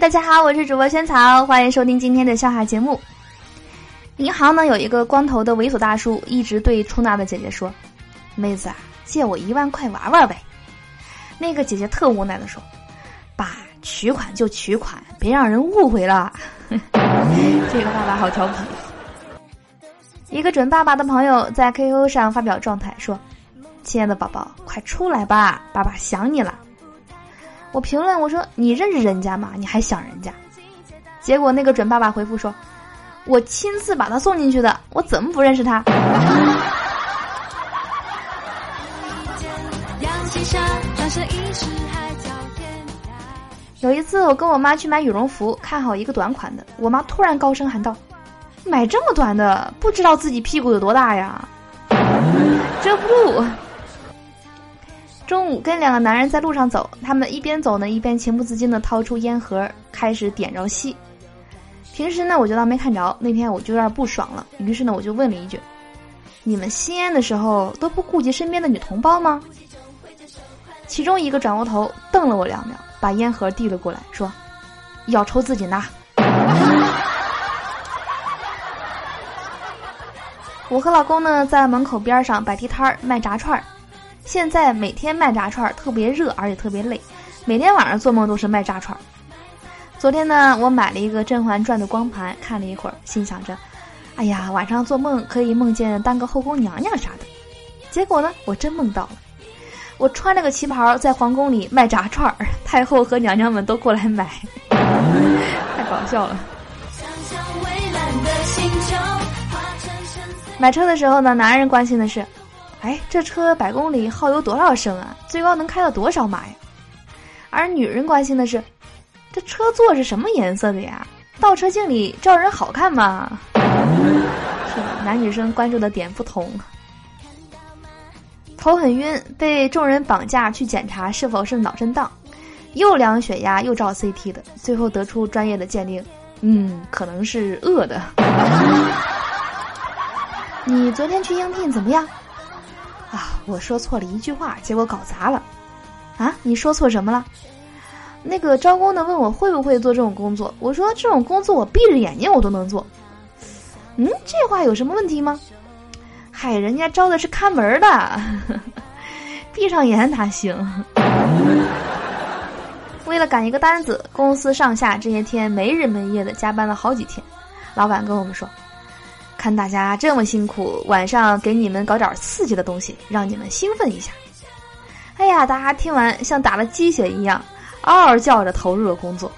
大家好，我是主播萱草，欢迎收听今天的笑话节目。银行呢有一个光头的猥琐大叔，一直对出纳的姐姐说：“妹子啊，借我一万块玩玩呗。”那个姐姐特无奈的说：“爸，取款就取款，别让人误会了。”这个爸爸好调皮。一个准爸爸的朋友在 QQ 上发表状态说：“亲爱的宝宝，快出来吧，爸爸想你了。”我评论我说：“你认识人家吗？你还想人家？”结果那个准爸爸回复说。我亲自把他送进去的，我怎么不认识他？有一次，我跟我妈去买羽绒服，看好一个短款的，我妈突然高声喊道：“买这么短的，不知道自己屁股有多大呀？” 遮不住。中午跟两个男人在路上走，他们一边走呢，一边情不自禁的掏出烟盒，开始点着吸。平时呢，我就当没看着。那天我就有点不爽了，于是呢，我就问了一句：“你们吸烟的时候都不顾及身边的女同胞吗？”其中一个转过头瞪了我两秒，把烟盒递了过来，说：“要抽自己拿。”我和老公呢，在门口边上摆地摊儿卖炸串儿。现在每天卖炸串儿特别热，而且特别累，每天晚上做梦都是卖炸串儿。昨天呢，我买了一个《甄嬛传》的光盘，看了一会儿，心想着，哎呀，晚上做梦可以梦见当个后宫娘娘啥的。结果呢，我真梦到了，我穿了个旗袍在皇宫里卖炸串儿，太后和娘娘们都过来买，太搞笑了。买车的时候呢，男人关心的是，哎，这车百公里耗油多少升啊？最高能开到多少码呀？而女人关心的是。这车座是什么颜色的呀？倒车镜里照人好看吗？是的，男女生关注的点不同。头很晕，被众人绑架去检查是否是脑震荡，又量血压又照 CT 的，最后得出专业的鉴定，嗯，可能是饿的。你昨天去应聘怎么样？啊，我说错了一句话，结果搞砸了。啊，你说错什么了？那个招工的问我会不会做这种工作，我说这种工作我闭着眼睛我都能做。嗯，这话有什么问题吗？嗨，人家招的是看门的，闭上眼哪行？为了赶一个单子，公司上下这些天没日没夜的加班了好几天。老板跟我们说，看大家这么辛苦，晚上给你们搞点刺激的东西，让你们兴奋一下。哎呀，大家听完像打了鸡血一样。嗷嗷叫着投入了工作。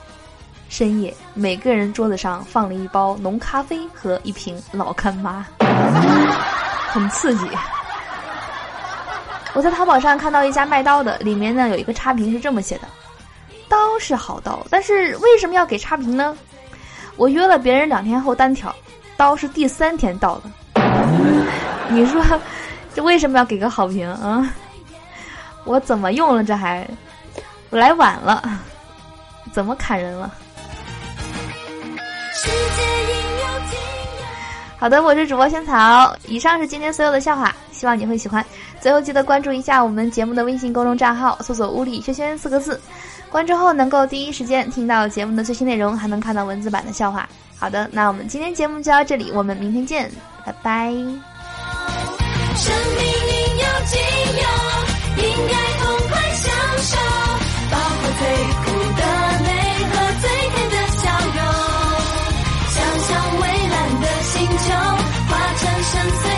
深夜，每个人桌子上放了一包浓咖啡和一瓶老干妈，很刺激。我在淘宝上看到一家卖刀的，里面呢有一个差评是这么写的：“刀是好刀，但是为什么要给差评呢？”我约了别人两天后单挑，刀是第三天到的。你说这为什么要给个好评啊？我怎么用了这还？我来晚了，怎么砍人了？好的，我是主播仙草。以上是今天所有的笑话，希望你会喜欢。最后记得关注一下我们节目的微信公众账号，搜索“屋里轩轩”四个字，关注后能够第一时间听到节目的最新内容，还能看到文字版的笑话。好的那我们今天节目就到这里我们明天见拜拜。生命应有尽有应该痛快享受包括最苦的美和最甜的笑容想象蔚蓝的星球化成深邃